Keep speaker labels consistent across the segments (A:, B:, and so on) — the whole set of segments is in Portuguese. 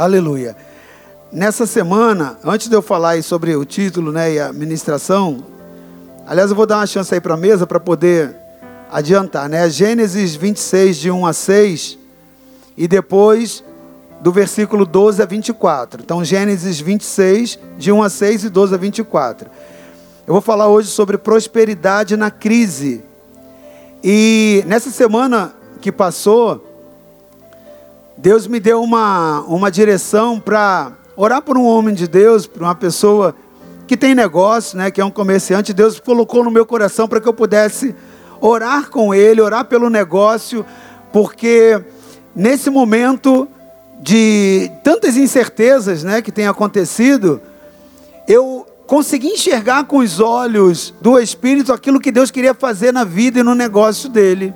A: Aleluia. Nessa semana, antes de eu falar sobre o título né, e a ministração, aliás, eu vou dar uma chance aí para a mesa para poder adiantar, né? Gênesis 26, de 1 a 6, e depois do versículo 12 a 24. Então, Gênesis 26, de 1 a 6 e 12 a 24. Eu vou falar hoje sobre prosperidade na crise. E nessa semana que passou, Deus me deu uma, uma direção para orar por um homem de Deus, por uma pessoa que tem negócio, né, que é um comerciante. Deus colocou no meu coração para que eu pudesse orar com ele, orar pelo negócio, porque nesse momento de tantas incertezas, né, que tem acontecido, eu consegui enxergar com os olhos do Espírito aquilo que Deus queria fazer na vida e no negócio dele.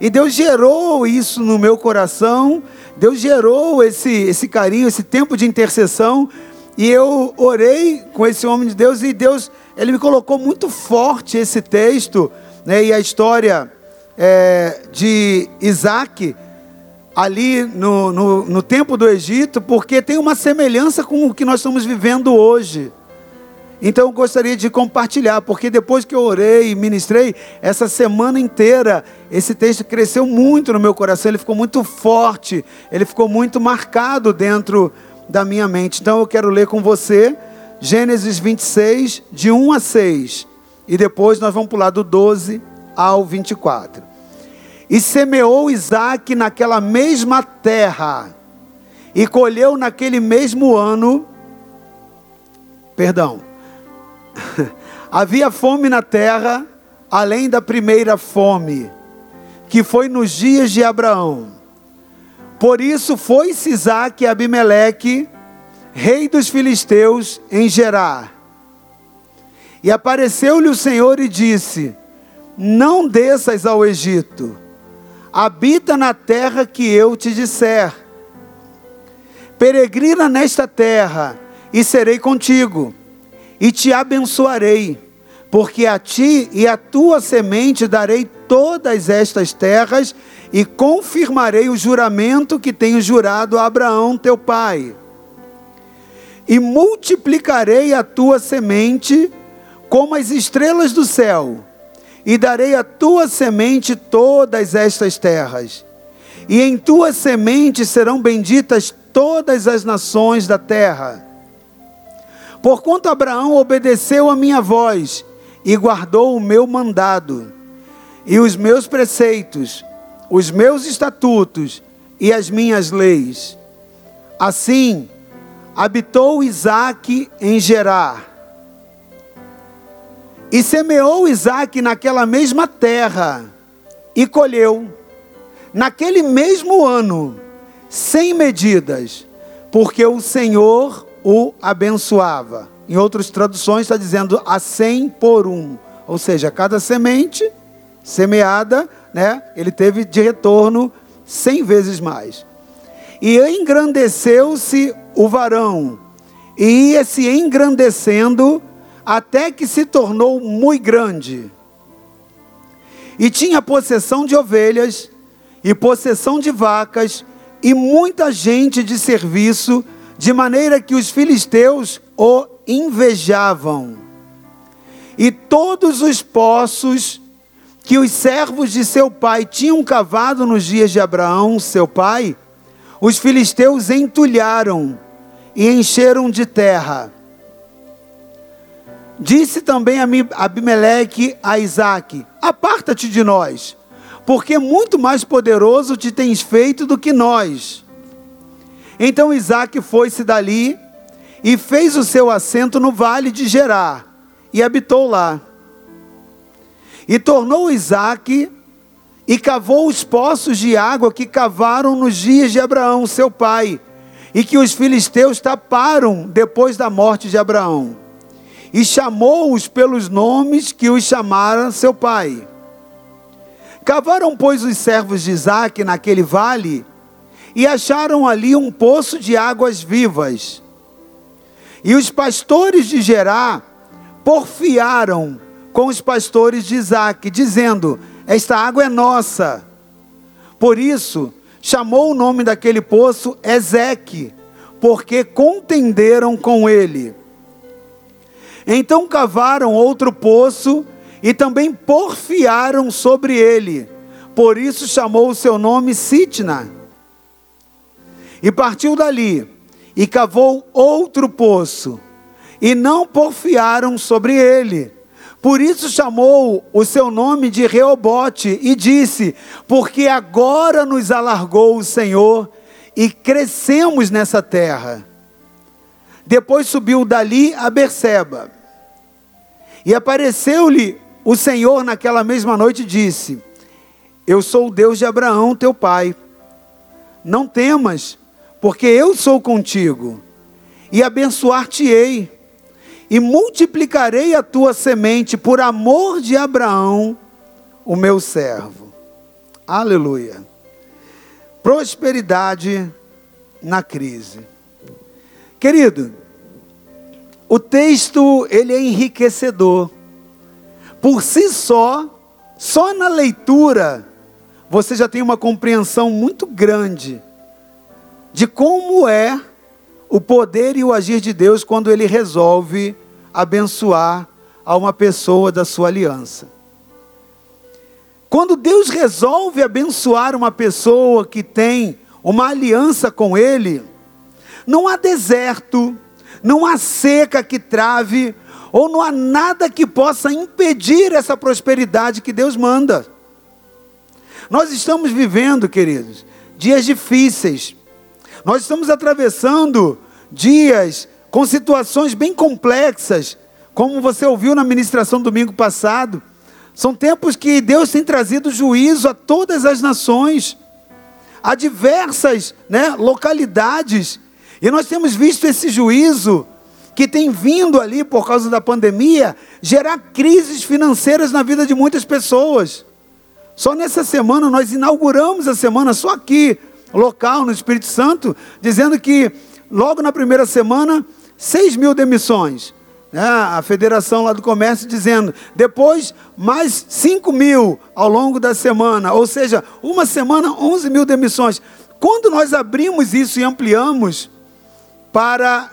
A: E Deus gerou isso no meu coração, Deus gerou esse, esse carinho, esse tempo de intercessão, e eu orei com esse homem de Deus, e Deus, ele me colocou muito forte esse texto, né, e a história é, de Isaac, ali no, no, no tempo do Egito, porque tem uma semelhança com o que nós estamos vivendo hoje. Então eu gostaria de compartilhar, porque depois que eu orei e ministrei, essa semana inteira, esse texto cresceu muito no meu coração, ele ficou muito forte, ele ficou muito marcado dentro da minha mente. Então eu quero ler com você Gênesis 26, de 1 a 6, e depois nós vamos pular do 12 ao 24. E semeou Isaac naquela mesma terra, e colheu naquele mesmo ano, perdão, Havia fome na terra, além da primeira fome, que foi nos dias de Abraão. Por isso foi-se Isaac e Abimeleque, rei dos filisteus, em Gerar. E apareceu-lhe o Senhor e disse: Não desças ao Egito, habita na terra que eu te disser. Peregrina nesta terra, e serei contigo e te abençoarei, porque a ti e a tua semente darei todas estas terras e confirmarei o juramento que tenho jurado a Abraão teu pai. E multiplicarei a tua semente como as estrelas do céu, e darei a tua semente todas estas terras. E em tua semente serão benditas todas as nações da terra Porquanto Abraão obedeceu a minha voz e guardou o meu mandado, e os meus preceitos, os meus estatutos e as minhas leis. Assim, habitou Isaac em Gerar. E semeou Isaac naquela mesma terra, e colheu, naquele mesmo ano, sem medidas, porque o Senhor o abençoava. Em outras traduções está dizendo a cem por um. Ou seja, cada semente semeada, né, ele teve de retorno cem vezes mais. E engrandeceu-se o varão, e ia se engrandecendo até que se tornou muito grande. E tinha possessão de ovelhas, e possessão de vacas, e muita gente de serviço, de maneira que os filisteus o invejavam. E todos os poços que os servos de seu pai tinham cavado nos dias de Abraão, seu pai, os filisteus entulharam e encheram de terra. Disse também Abimeleque a Isaac: Aparta-te de nós, porque muito mais poderoso te tens feito do que nós. Então Isaac foi-se dali e fez o seu assento no vale de Gerar e habitou lá. E tornou Isaac e cavou os poços de água que cavaram nos dias de Abraão, seu pai, e que os filisteus taparam depois da morte de Abraão. E chamou-os pelos nomes que os chamara seu pai. Cavaram, pois, os servos de Isaac naquele vale e acharam ali um poço de águas vivas. E os pastores de Gerá porfiaram com os pastores de Isaac, dizendo: Esta água é nossa. Por isso, chamou o nome daquele poço Ezeque, porque contenderam com ele. Então cavaram outro poço e também porfiaram sobre ele. Por isso chamou o seu nome Sitna. E partiu dali e cavou outro poço e não porfiaram sobre ele. Por isso chamou o seu nome de Reobote e disse: Porque agora nos alargou o Senhor e crescemos nessa terra. Depois subiu dali a Berseba. E apareceu-lhe o Senhor naquela mesma noite e disse: Eu sou o Deus de Abraão, teu pai. Não temas, porque eu sou contigo, e abençoar-te-ei e multiplicarei a tua semente por amor de Abraão, o meu servo. Aleluia. Prosperidade na crise. Querido, o texto ele é enriquecedor. Por si só, só na leitura, você já tem uma compreensão muito grande de como é o poder e o agir de Deus quando ele resolve abençoar a uma pessoa da sua aliança. Quando Deus resolve abençoar uma pessoa que tem uma aliança com Ele, não há deserto, não há seca que trave, ou não há nada que possa impedir essa prosperidade que Deus manda. Nós estamos vivendo, queridos, dias difíceis. Nós estamos atravessando dias com situações bem complexas, como você ouviu na ministração domingo passado. São tempos que Deus tem trazido juízo a todas as nações, a diversas né, localidades, e nós temos visto esse juízo que tem vindo ali por causa da pandemia gerar crises financeiras na vida de muitas pessoas. Só nessa semana nós inauguramos a semana só aqui, local no Espírito Santo, dizendo que logo na primeira semana 6 mil demissões. Né? A federação lá do comércio dizendo, depois mais 5 mil ao longo da semana, ou seja, uma semana 11 mil demissões. Quando nós abrimos isso e ampliamos para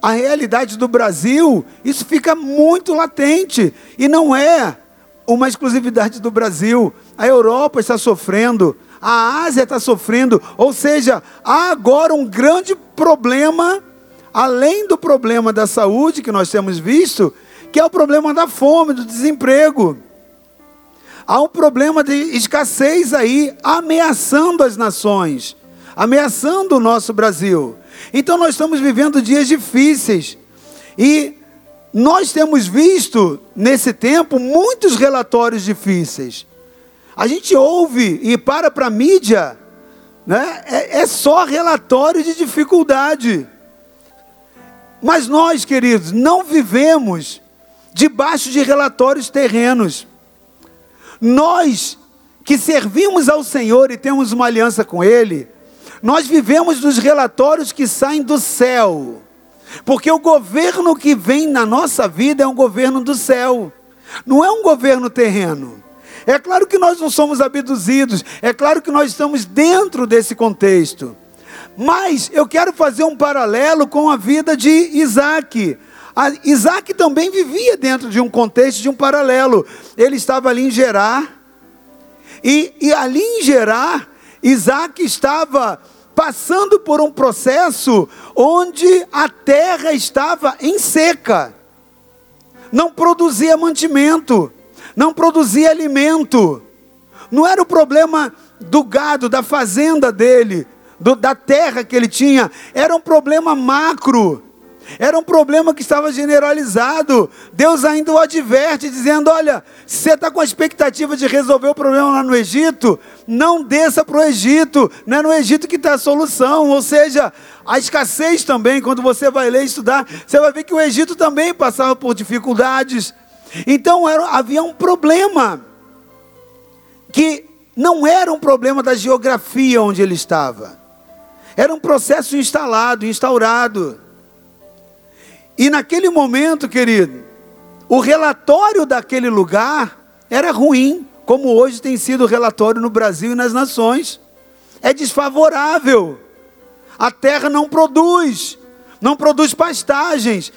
A: a realidade do Brasil, isso fica muito latente e não é uma exclusividade do Brasil. A Europa está sofrendo, a Ásia está sofrendo, ou seja, há agora um grande problema além do problema da saúde que nós temos visto, que é o problema da fome, do desemprego. Há um problema de escassez aí ameaçando as nações, ameaçando o nosso Brasil. Então nós estamos vivendo dias difíceis. E nós temos visto nesse tempo muitos relatórios difíceis. A gente ouve e para para a mídia, né? É, é só relatório de dificuldade. Mas nós, queridos, não vivemos debaixo de relatórios terrenos. Nós que servimos ao Senhor e temos uma aliança com Ele, nós vivemos dos relatórios que saem do céu. Porque o governo que vem na nossa vida é um governo do céu, não é um governo terreno. É claro que nós não somos abduzidos, é claro que nós estamos dentro desse contexto. Mas eu quero fazer um paralelo com a vida de Isaac. A Isaac também vivia dentro de um contexto, de um paralelo. Ele estava ali em Gerar, e, e ali em Gerar, Isaac estava passando por um processo onde a terra estava em seca, não produzia mantimento, não produzia alimento. Não era o problema do gado, da fazenda dele, do, da terra que ele tinha, era um problema macro, era um problema que estava generalizado. Deus ainda o adverte, dizendo: Olha, se você está com a expectativa de resolver o problema lá no Egito, não desça para o Egito, não é no Egito que está a solução. Ou seja, a escassez também, quando você vai ler e estudar, você vai ver que o Egito também passava por dificuldades. Então era, havia um problema que não era um problema da geografia onde ele estava. Era um processo instalado, instaurado. E naquele momento, querido, o relatório daquele lugar era ruim, como hoje tem sido o relatório no Brasil e nas nações. É desfavorável. A terra não produz, não produz pastagens.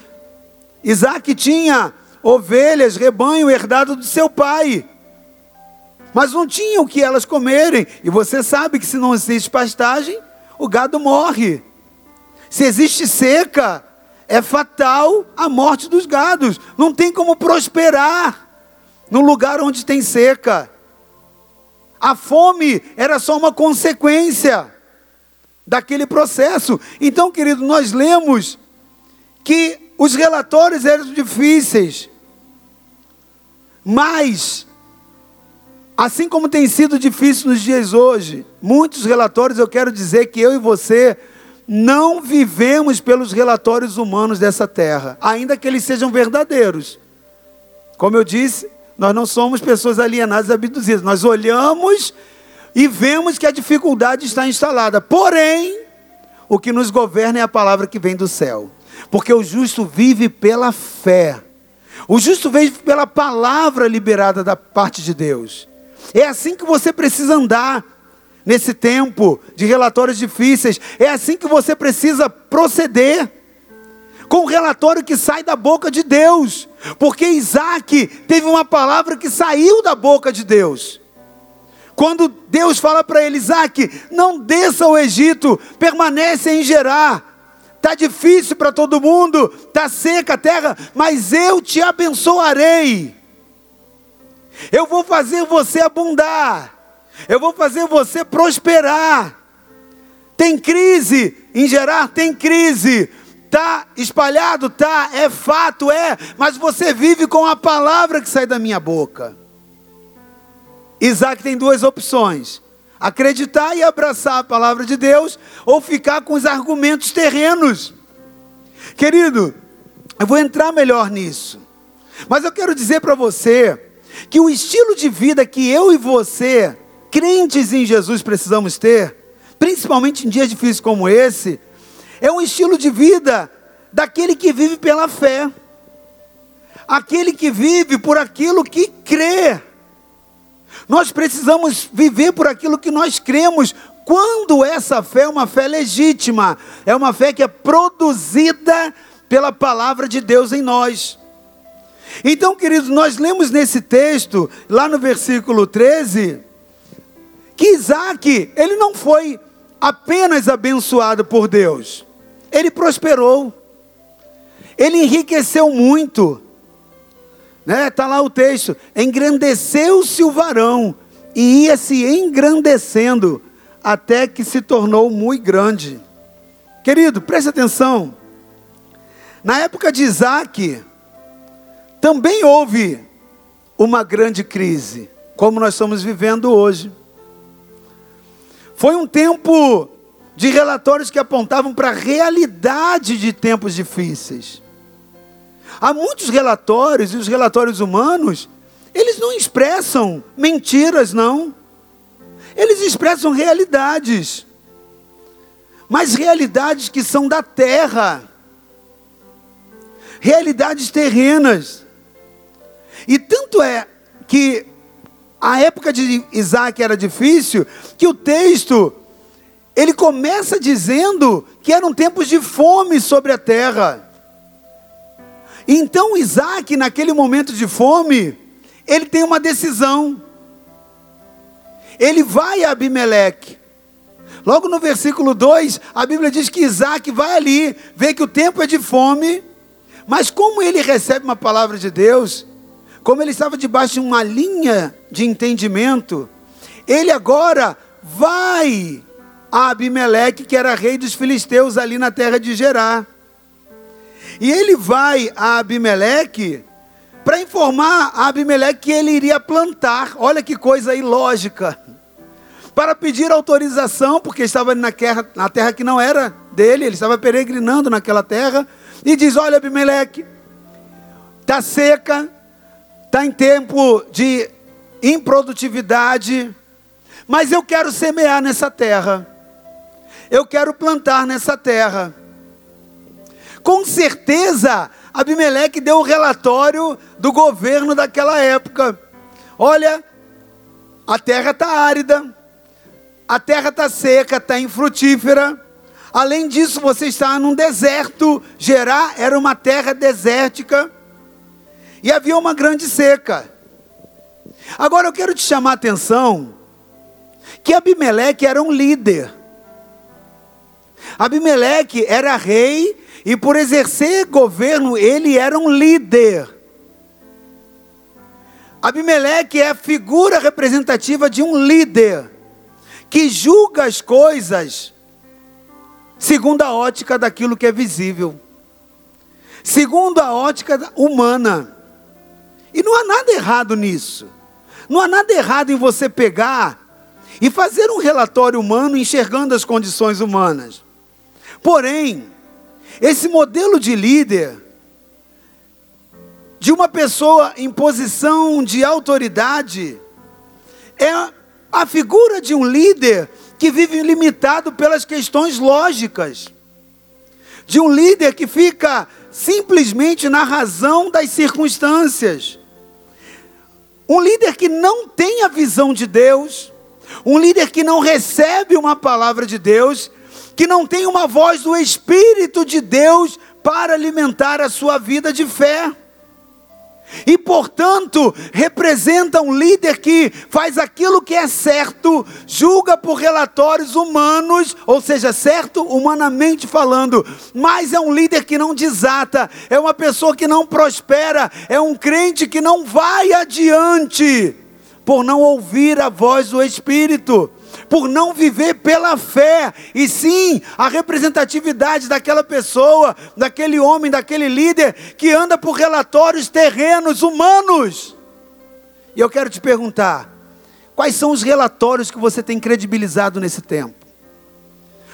A: Isaac tinha ovelhas, rebanho herdado do seu pai. Mas não tinha o que elas comerem. E você sabe que se não existe pastagem, o gado morre. Se existe seca, é fatal a morte dos gados. Não tem como prosperar no lugar onde tem seca. A fome era só uma consequência daquele processo. Então, querido, nós lemos que os relatórios eram difíceis, mas, assim como tem sido difícil nos dias hoje, muitos relatórios, eu quero dizer que eu e você não vivemos pelos relatórios humanos dessa terra, ainda que eles sejam verdadeiros. Como eu disse, nós não somos pessoas alienadas, abduzidas. Nós olhamos e vemos que a dificuldade está instalada. Porém, o que nos governa é a palavra que vem do céu. Porque o justo vive pela fé. O justo vive pela palavra liberada da parte de Deus. É assim que você precisa andar nesse tempo de relatórios difíceis. É assim que você precisa proceder com o relatório que sai da boca de Deus, porque Isaac teve uma palavra que saiu da boca de Deus. Quando Deus fala para ele, Isaac, não desça ao Egito, permanece em Gerar. Está difícil para todo mundo, está seca a terra, mas eu te abençoarei. Eu vou fazer você abundar. Eu vou fazer você prosperar. Tem crise em Gerar? Tem crise. Tá espalhado, tá, é fato, é, mas você vive com a palavra que sai da minha boca. Isaac tem duas opções: acreditar e abraçar a palavra de Deus, ou ficar com os argumentos terrenos. Querido, eu vou entrar melhor nisso, mas eu quero dizer para você que o estilo de vida que eu e você, crentes em Jesus, precisamos ter, principalmente em dias difíceis como esse, é um estilo de vida daquele que vive pela fé, aquele que vive por aquilo que crê. Nós precisamos viver por aquilo que nós cremos. Quando essa fé é uma fé legítima, é uma fé que é produzida pela palavra de Deus em nós. Então, queridos, nós lemos nesse texto, lá no versículo 13, que Isaac, ele não foi apenas abençoado por Deus, ele prosperou, ele enriqueceu muito. Né? Tá lá o texto: engrandeceu-se o varão e ia se engrandecendo até que se tornou muito grande. Querido, preste atenção. Na época de Isaac, também houve uma grande crise, como nós estamos vivendo hoje. Foi um tempo de relatórios que apontavam para a realidade de tempos difíceis. Há muitos relatórios, e os relatórios humanos, eles não expressam mentiras, não. Eles expressam realidades. Mas realidades que são da terra. Realidades terrenas. E tanto é que a época de Isaac era difícil, que o texto ele começa dizendo que eram tempos de fome sobre a terra. Então Isaac, naquele momento de fome, ele tem uma decisão. Ele vai a Abimeleque. Logo no versículo 2, a Bíblia diz que Isaac vai ali, vê que o tempo é de fome, mas como ele recebe uma palavra de Deus, como ele estava debaixo de uma linha de entendimento, ele agora vai a Abimeleque, que era rei dos filisteus ali na terra de Gerar. E ele vai a Abimeleque para informar a Abimeleque que ele iria plantar. Olha que coisa ilógica. Para pedir autorização, porque estava na terra, na terra que não era dele, ele estava peregrinando naquela terra. E diz: Olha, Abimeleque, está seca, está em tempo de improdutividade, mas eu quero semear nessa terra eu quero plantar nessa terra. Com certeza, Abimeleque deu o relatório do governo daquela época. Olha, a terra está árida, a terra está seca, está infrutífera, Além disso, você está num deserto. Gerá era uma terra desértica e havia uma grande seca. Agora eu quero te chamar a atenção que Abimeleque era um líder. Abimeleque era rei e por exercer governo ele era um líder. Abimeleque é a figura representativa de um líder que julga as coisas segundo a ótica daquilo que é visível, segundo a ótica humana. E não há nada errado nisso. Não há nada errado em você pegar e fazer um relatório humano enxergando as condições humanas. Porém, esse modelo de líder, de uma pessoa em posição de autoridade, é a figura de um líder que vive limitado pelas questões lógicas, de um líder que fica simplesmente na razão das circunstâncias. Um líder que não tem a visão de Deus, um líder que não recebe uma palavra de Deus, que não tem uma voz do Espírito de Deus para alimentar a sua vida de fé. E, portanto, representa um líder que faz aquilo que é certo, julga por relatórios humanos, ou seja, certo humanamente falando, mas é um líder que não desata, é uma pessoa que não prospera, é um crente que não vai adiante, por não ouvir a voz do Espírito por não viver pela fé, e sim a representatividade daquela pessoa, daquele homem, daquele líder que anda por relatórios terrenos, humanos. E eu quero te perguntar: quais são os relatórios que você tem credibilizado nesse tempo?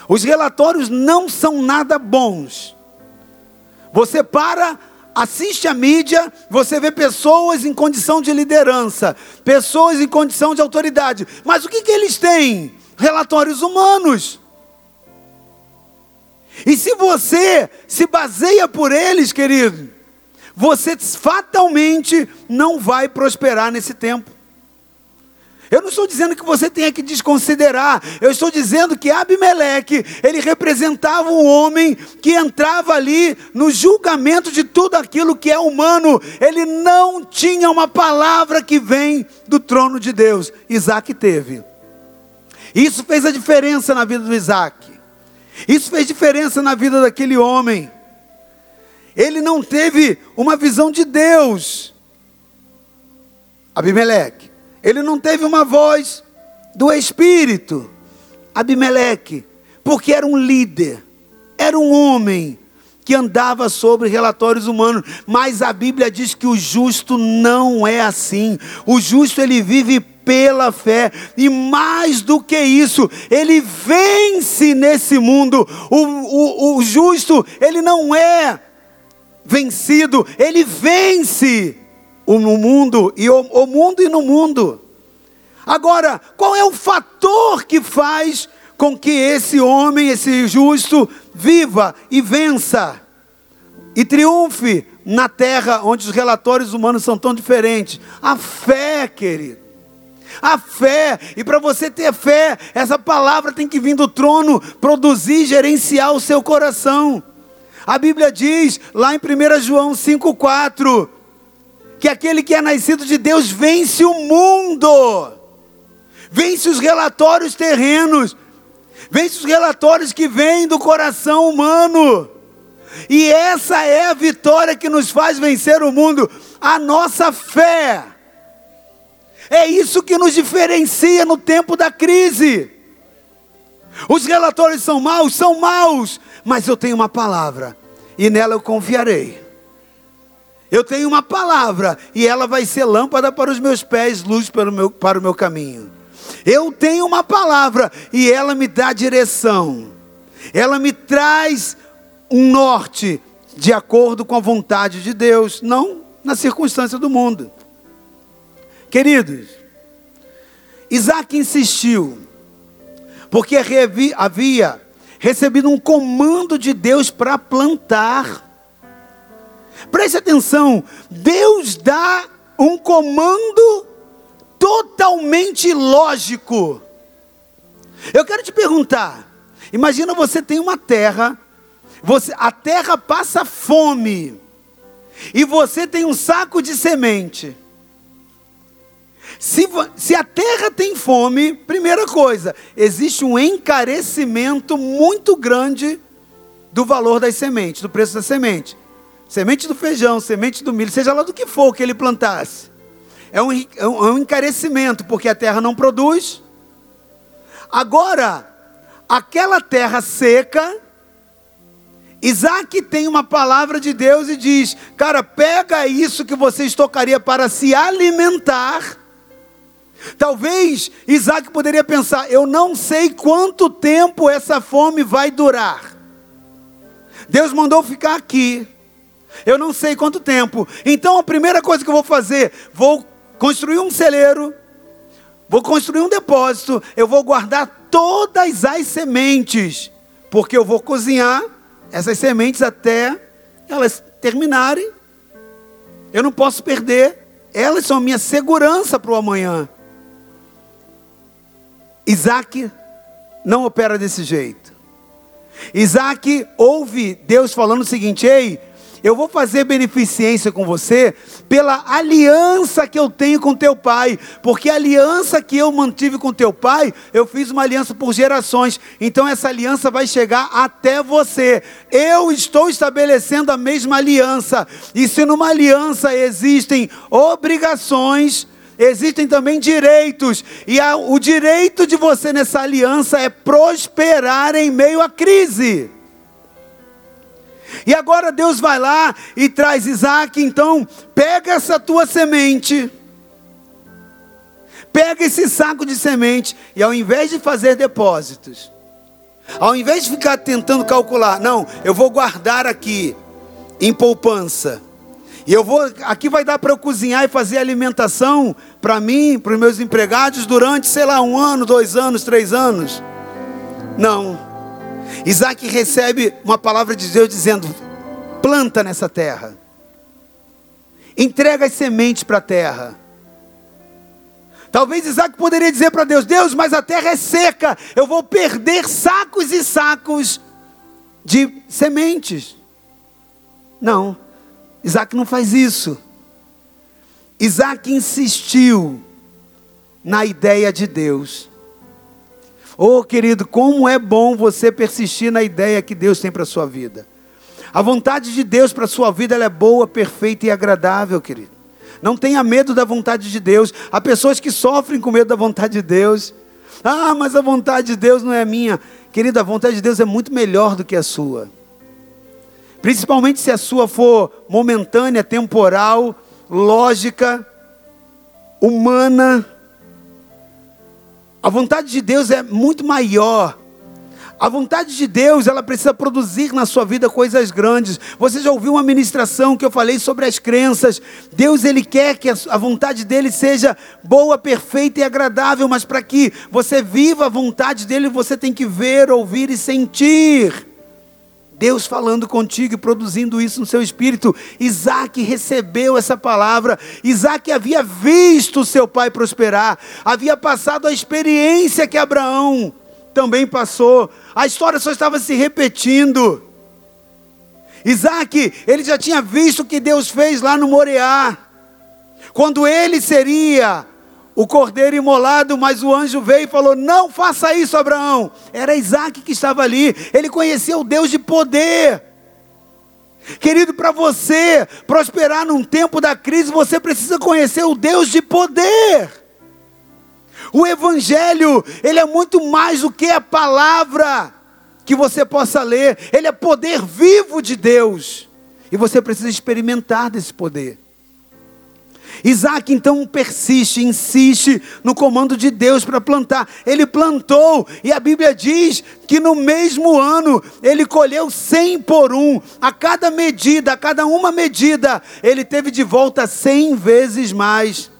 A: Os relatórios não são nada bons. Você para assiste a mídia, você vê pessoas em condição de liderança, pessoas em condição de autoridade. Mas o que, que eles têm? Relatórios humanos. E se você se baseia por eles, querido, você fatalmente não vai prosperar nesse tempo. Eu não estou dizendo que você tenha que desconsiderar, eu estou dizendo que Abimeleque, ele representava um homem que entrava ali no julgamento de tudo aquilo que é humano, ele não tinha uma palavra que vem do trono de Deus. Isaac teve. Isso fez a diferença na vida do Isaac, isso fez diferença na vida daquele homem. Ele não teve uma visão de Deus, Abimeleque. Ele não teve uma voz do Espírito, Abimeleque, porque era um líder, era um homem que andava sobre relatórios humanos, mas a Bíblia diz que o justo não é assim. O justo ele vive pela fé, e mais do que isso, ele vence nesse mundo. O, o, o justo, ele não é vencido, ele vence no mundo e o, o mundo e no mundo. Agora, qual é o fator que faz com que esse homem, esse justo, viva e vença e triunfe na terra onde os relatórios humanos são tão diferentes? A fé, querido. A fé, e para você ter fé, essa palavra tem que vir do trono, produzir, gerenciar o seu coração. A Bíblia diz, lá em 1 João 5,4, que aquele que é nascido de Deus vence o mundo, vence os relatórios terrenos, vence os relatórios que vêm do coração humano. E essa é a vitória que nos faz vencer o mundo, a nossa fé. É isso que nos diferencia no tempo da crise. Os relatórios são maus, são maus, mas eu tenho uma palavra e nela eu confiarei. Eu tenho uma palavra e ela vai ser lâmpada para os meus pés, luz para o meu, para o meu caminho. Eu tenho uma palavra e ela me dá direção. Ela me traz um norte de acordo com a vontade de Deus, não na circunstância do mundo. Queridos, Isaac insistiu, porque havia recebido um comando de Deus para plantar. Preste atenção, Deus dá um comando totalmente lógico. Eu quero te perguntar: Imagina você tem uma terra, você, a terra passa fome, e você tem um saco de semente. Se, se, a terra tem fome, primeira coisa, existe um encarecimento muito grande do valor das sementes, do preço da semente. Semente do feijão, semente do milho, seja lá do que for que ele plantasse. É um, é um, é um encarecimento, porque a terra não produz. Agora, aquela terra seca, Isaac tem uma palavra de Deus e diz: Cara, pega isso que você estocaria para se alimentar. Talvez Isaac poderia pensar: Eu não sei quanto tempo essa fome vai durar. Deus mandou ficar aqui. Eu não sei quanto tempo. Então a primeira coisa que eu vou fazer, vou construir um celeiro, vou construir um depósito, eu vou guardar todas as sementes, porque eu vou cozinhar essas sementes até elas terminarem. Eu não posso perder, elas são a minha segurança para o amanhã. Isaac não opera desse jeito. Isaac ouve Deus falando o seguinte: Ei, eu vou fazer beneficência com você pela aliança que eu tenho com teu pai, porque a aliança que eu mantive com teu pai, eu fiz uma aliança por gerações, então essa aliança vai chegar até você. Eu estou estabelecendo a mesma aliança, e se numa aliança existem obrigações, existem também direitos, e a, o direito de você nessa aliança é prosperar em meio à crise. E agora Deus vai lá e traz Isaac, então, pega essa tua semente, pega esse saco de semente, e ao invés de fazer depósitos, ao invés de ficar tentando calcular, não, eu vou guardar aqui, em poupança, e eu vou, aqui vai dar para eu cozinhar e fazer alimentação para mim, para os meus empregados durante, sei lá, um ano, dois anos, três anos. Não. Isaac recebe uma palavra de Deus dizendo: planta nessa terra, entrega as sementes para a terra. Talvez Isaac poderia dizer para Deus: Deus, mas a terra é seca, eu vou perder sacos e sacos de sementes. Não. Isaac não faz isso. Isaac insistiu na ideia de Deus. Oh, querido, como é bom você persistir na ideia que Deus tem para a sua vida. A vontade de Deus para a sua vida é boa, perfeita e agradável, querido. Não tenha medo da vontade de Deus. Há pessoas que sofrem com medo da vontade de Deus. Ah, mas a vontade de Deus não é minha. Querida, a vontade de Deus é muito melhor do que a sua. Principalmente se a sua for momentânea, temporal, lógica, humana. A vontade de Deus é muito maior. A vontade de Deus, ela precisa produzir na sua vida coisas grandes. Você já ouviu uma ministração que eu falei sobre as crenças? Deus, ele quer que a vontade dele seja boa, perfeita e agradável, mas para que você viva a vontade dele, você tem que ver, ouvir e sentir. Deus falando contigo e produzindo isso no seu espírito. Isaac recebeu essa palavra. Isaac havia visto seu pai prosperar, havia passado a experiência que Abraão também passou. A história só estava se repetindo. Isaac, ele já tinha visto o que Deus fez lá no Moriá. Quando ele seria o cordeiro imolado, mas o anjo veio e falou: Não faça isso, Abraão. Era Isaac que estava ali, ele conhecia o Deus de poder. Querido, para você prosperar num tempo da crise, você precisa conhecer o Deus de poder. O Evangelho, ele é muito mais do que a palavra que você possa ler, ele é poder vivo de Deus, e você precisa experimentar desse poder. Isaac então persiste, insiste no comando de Deus para plantar. Ele plantou, e a Bíblia diz que no mesmo ano ele colheu cem por um. A cada medida, a cada uma medida, ele teve de volta cem vezes mais.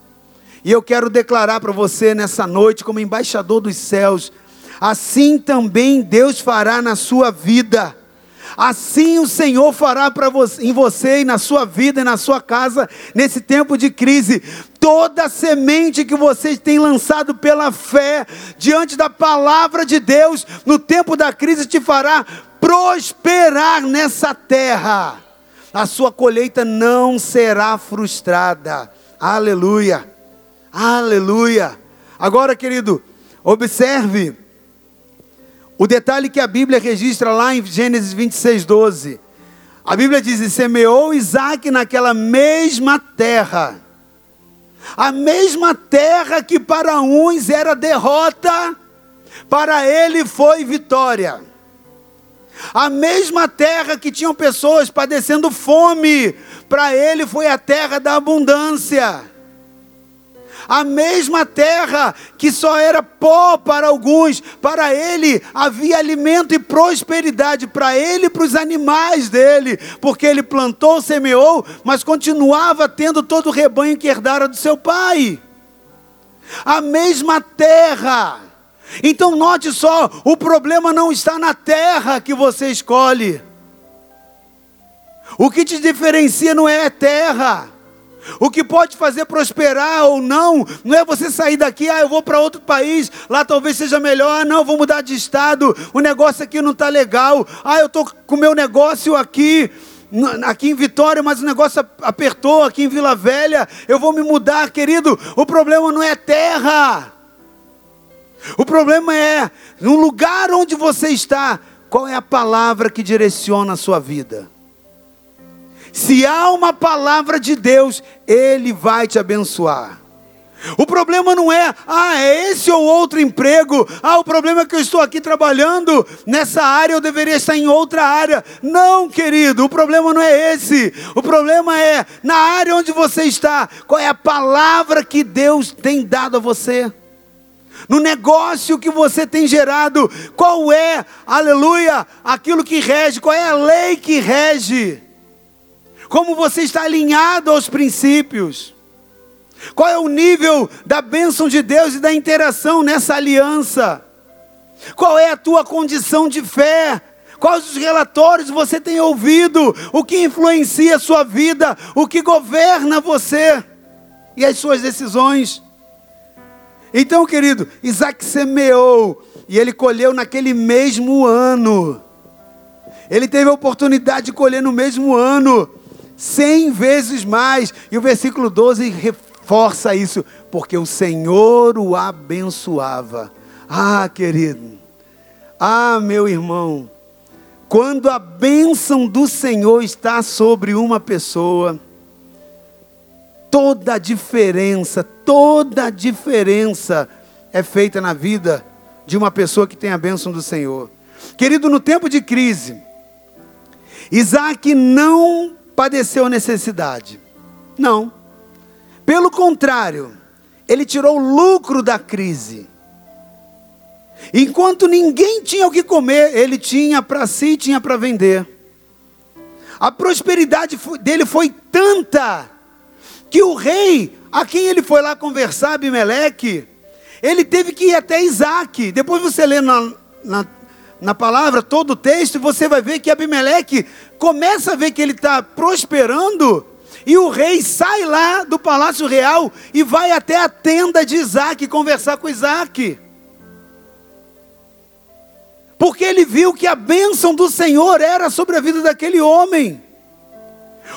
A: E eu quero declarar para você nessa noite, como embaixador dos céus, assim também Deus fará na sua vida. Assim o Senhor fará para você, em você e na sua vida e na sua casa nesse tempo de crise. toda semente que vocês têm lançado pela fé diante da palavra de Deus, no tempo da crise te fará prosperar nessa terra. A sua colheita não será frustrada. Aleluia. Aleluia. Agora, querido, observe o detalhe que a Bíblia registra lá em Gênesis 26, 12. A Bíblia diz: e semeou Isaac naquela mesma terra. A mesma terra que para uns era derrota, para ele foi vitória. A mesma terra que tinham pessoas padecendo fome, para ele foi a terra da abundância a mesma terra que só era pó para alguns, para ele havia alimento e prosperidade para ele e para os animais dele, porque ele plantou, semeou, mas continuava tendo todo o rebanho que herdara do seu pai. A mesma terra. Então note só, o problema não está na terra que você escolhe. O que te diferencia não é terra. O que pode fazer prosperar ou não, não é você sair daqui, ah, eu vou para outro país, lá talvez seja melhor, ah, não, vou mudar de estado, o negócio aqui não está legal, ah, eu estou com o meu negócio aqui, aqui em Vitória, mas o negócio apertou aqui em Vila Velha, eu vou me mudar, querido. O problema não é terra, o problema é no lugar onde você está, qual é a palavra que direciona a sua vida. Se há uma palavra de Deus, Ele vai te abençoar. O problema não é, ah, é esse ou outro emprego. Ah, o problema é que eu estou aqui trabalhando nessa área, eu deveria estar em outra área. Não, querido, o problema não é esse. O problema é na área onde você está. Qual é a palavra que Deus tem dado a você? No negócio que você tem gerado, qual é, aleluia, aquilo que rege, qual é a lei que rege? Como você está alinhado aos princípios. Qual é o nível da bênção de Deus e da interação nessa aliança? Qual é a tua condição de fé? Quais os relatórios você tem ouvido? O que influencia a sua vida? O que governa você e as suas decisões? Então, querido, Isaac semeou e ele colheu naquele mesmo ano. Ele teve a oportunidade de colher no mesmo ano cem vezes mais. E o versículo 12 reforça isso, porque o Senhor o abençoava. Ah, querido, ah, meu irmão, quando a bênção do Senhor está sobre uma pessoa, toda a diferença, toda a diferença é feita na vida de uma pessoa que tem a bênção do Senhor. Querido, no tempo de crise, Isaac não padeceu necessidade. Não. Pelo contrário, ele tirou lucro da crise. Enquanto ninguém tinha o que comer, ele tinha para si, tinha para vender. A prosperidade dele foi tanta que o rei, a quem ele foi lá conversar, Abimeleque, ele teve que ir até Isaac. Depois você lê na, na, na palavra todo o texto, você vai ver que Abimeleque começa a ver que ele está prosperando, e o rei sai lá do palácio real e vai até a tenda de Isaac conversar com Isaac. Porque ele viu que a bênção do Senhor era sobre a vida daquele homem.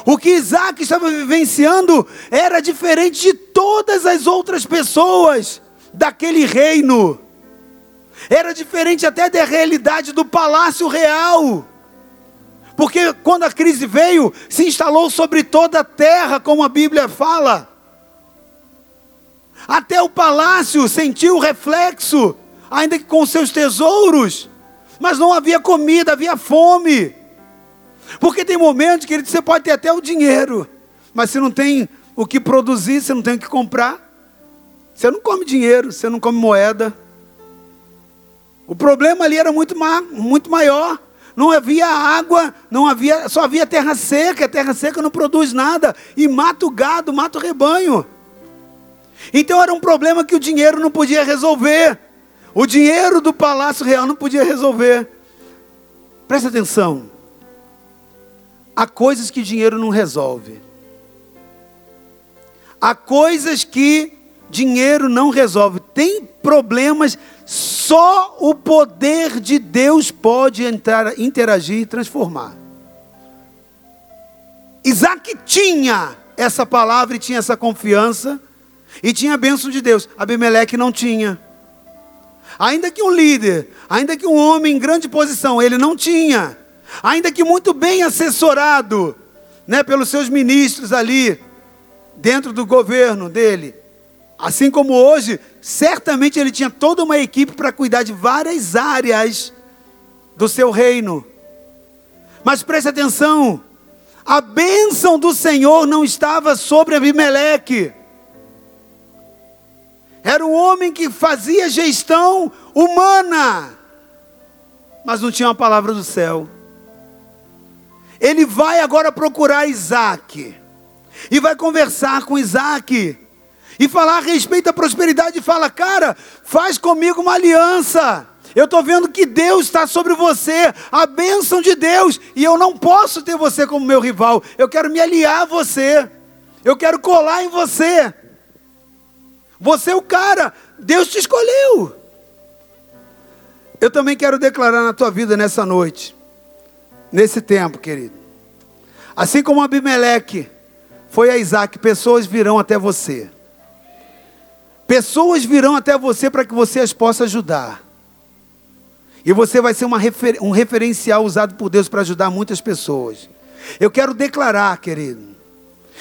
A: O que Isaac estava vivenciando era diferente de todas as outras pessoas daquele reino. Era diferente até da realidade do palácio real. Porque quando a crise veio, se instalou sobre toda a terra, como a Bíblia fala. Até o palácio sentiu o reflexo, ainda que com seus tesouros, mas não havia comida, havia fome. Porque tem momentos que você pode ter até o dinheiro, mas se não tem o que produzir, você não tem o que comprar, você não come dinheiro, você não come moeda. O problema ali era muito, ma muito maior não havia água, não havia, só havia terra seca, a terra seca não produz nada, e mata o gado, mata o rebanho. Então era um problema que o dinheiro não podia resolver. O dinheiro do palácio real não podia resolver. Presta atenção. Há coisas que dinheiro não resolve. há coisas que dinheiro não resolve. Tem problemas, só o poder de Deus pode entrar, interagir e transformar. Isaac tinha essa palavra e tinha essa confiança, e tinha a bênção de Deus. Abimeleque não tinha. Ainda que um líder, ainda que um homem em grande posição, ele não tinha. Ainda que muito bem assessorado, né, pelos seus ministros ali, dentro do governo dele. Assim como hoje, certamente ele tinha toda uma equipe para cuidar de várias áreas do seu reino. Mas preste atenção, a bênção do Senhor não estava sobre Abimeleque. Era um homem que fazia gestão humana, mas não tinha uma palavra do céu. Ele vai agora procurar Isaac, e vai conversar com Isaac, e falar a respeito da prosperidade, e fala: Cara, faz comigo uma aliança. Eu estou vendo que Deus está sobre você, a bênção de Deus, e eu não posso ter você como meu rival. Eu quero me aliar a você, eu quero colar em você. Você é o cara, Deus te escolheu. Eu também quero declarar na tua vida nessa noite, nesse tempo, querido. Assim como Abimeleque foi a Isaac, pessoas virão até você. Pessoas virão até você para que você as possa ajudar. E você vai ser refer um referencial usado por Deus para ajudar muitas pessoas. Eu quero declarar, querido,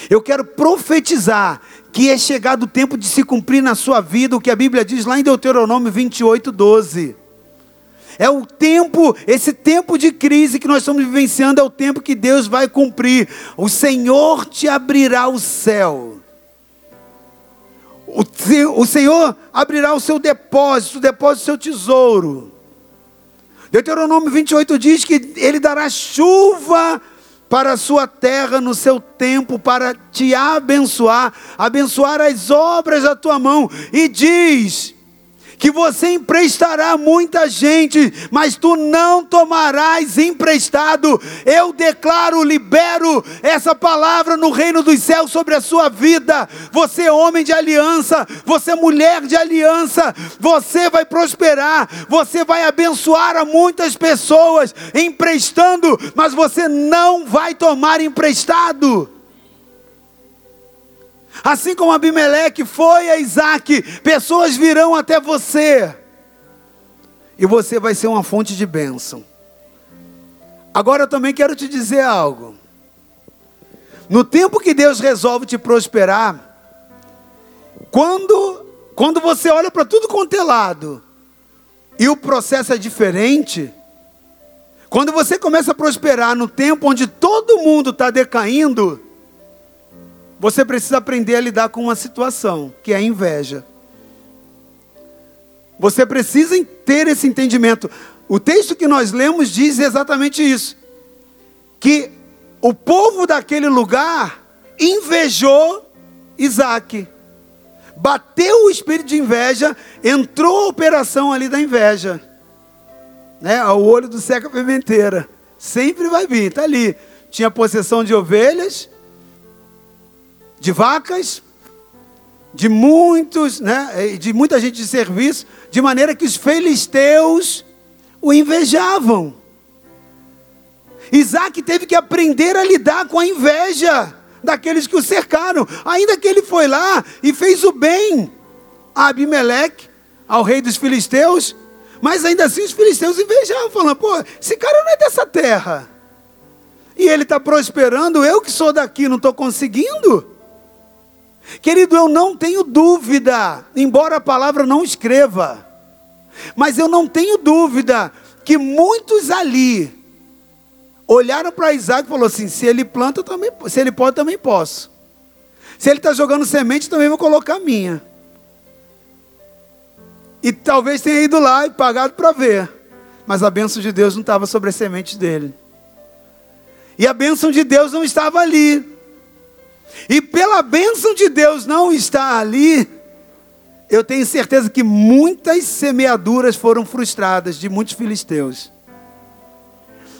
A: eu quero profetizar que é chegado o tempo de se cumprir na sua vida o que a Bíblia diz lá em Deuteronômio 28, 12. É o tempo, esse tempo de crise que nós estamos vivenciando, é o tempo que Deus vai cumprir. O Senhor te abrirá o céu. O, Senhor abrirá o seu depósito, o depósito do seu tesouro. Deuteronômio 28 diz que ele dará chuva para a sua terra no seu tempo, para te abençoar, abençoar as obras da tua mão, e diz: que você emprestará muita gente, mas tu não tomarás emprestado. Eu declaro, libero essa palavra no reino dos céus sobre a sua vida. Você é homem de aliança, você é mulher de aliança, você vai prosperar, você vai abençoar a muitas pessoas emprestando, mas você não vai tomar emprestado. Assim como Abimeleque foi a Isaac, pessoas virão até você. E você vai ser uma fonte de bênção. Agora eu também quero te dizer algo. No tempo que Deus resolve te prosperar, quando, quando você olha para tudo quanto é lado, e o processo é diferente, quando você começa a prosperar no tempo onde todo mundo está decaindo, você precisa aprender a lidar com uma situação, que é a inveja. Você precisa ter esse entendimento. O texto que nós lemos diz exatamente isso: que o povo daquele lugar invejou Isaac. Bateu o espírito de inveja, entrou a operação ali da inveja. Né? Ao olho do seca pimenteira. Sempre vai vir, está ali. Tinha possessão de ovelhas, de vacas, de muitos, né, de muita gente de serviço, de maneira que os filisteus o invejavam. Isaac teve que aprender a lidar com a inveja daqueles que o cercaram, ainda que ele foi lá e fez o bem a Abimeleque, ao rei dos filisteus, mas ainda assim os filisteus invejavam, falando: pô, esse cara não é dessa terra, e ele está prosperando, eu que sou daqui não estou conseguindo. Querido, eu não tenho dúvida, embora a palavra não escreva, mas eu não tenho dúvida que muitos ali olharam para Isaac e falaram assim: se ele planta, também, se ele pode, também posso. Se ele está jogando semente, também vou colocar a minha. E talvez tenha ido lá e pagado para ver. Mas a bênção de Deus não estava sobre a semente dele. E a bênção de Deus não estava ali. E pela bênção de Deus não estar ali, eu tenho certeza que muitas semeaduras foram frustradas de muitos filisteus.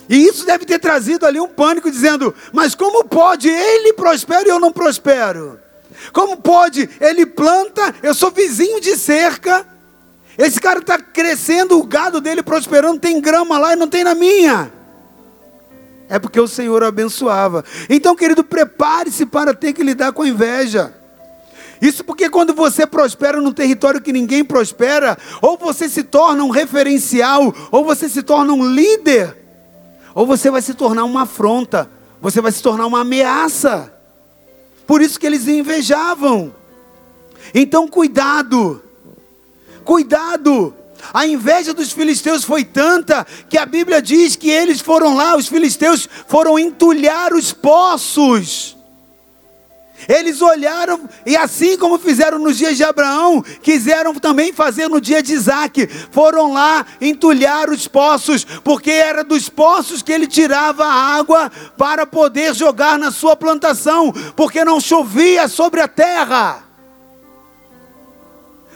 A: E isso deve ter trazido ali um pânico, dizendo: Mas como pode ele prospera e eu não prospero? Como pode? Ele planta, eu sou vizinho de cerca. Esse cara está crescendo, o gado dele prosperando, tem grama lá e não tem na minha. É porque o Senhor o abençoava. Então, querido, prepare-se para ter que lidar com a inveja. Isso porque quando você prospera num território que ninguém prospera, ou você se torna um referencial, ou você se torna um líder, ou você vai se tornar uma afronta, você vai se tornar uma ameaça. Por isso que eles invejavam. Então, cuidado, cuidado. A inveja dos filisteus foi tanta que a Bíblia diz que eles foram lá, os filisteus foram entulhar os poços. Eles olharam e assim como fizeram nos dias de Abraão, quiseram também fazer no dia de Isaac. Foram lá entulhar os poços, porque era dos poços que ele tirava a água para poder jogar na sua plantação, porque não chovia sobre a terra.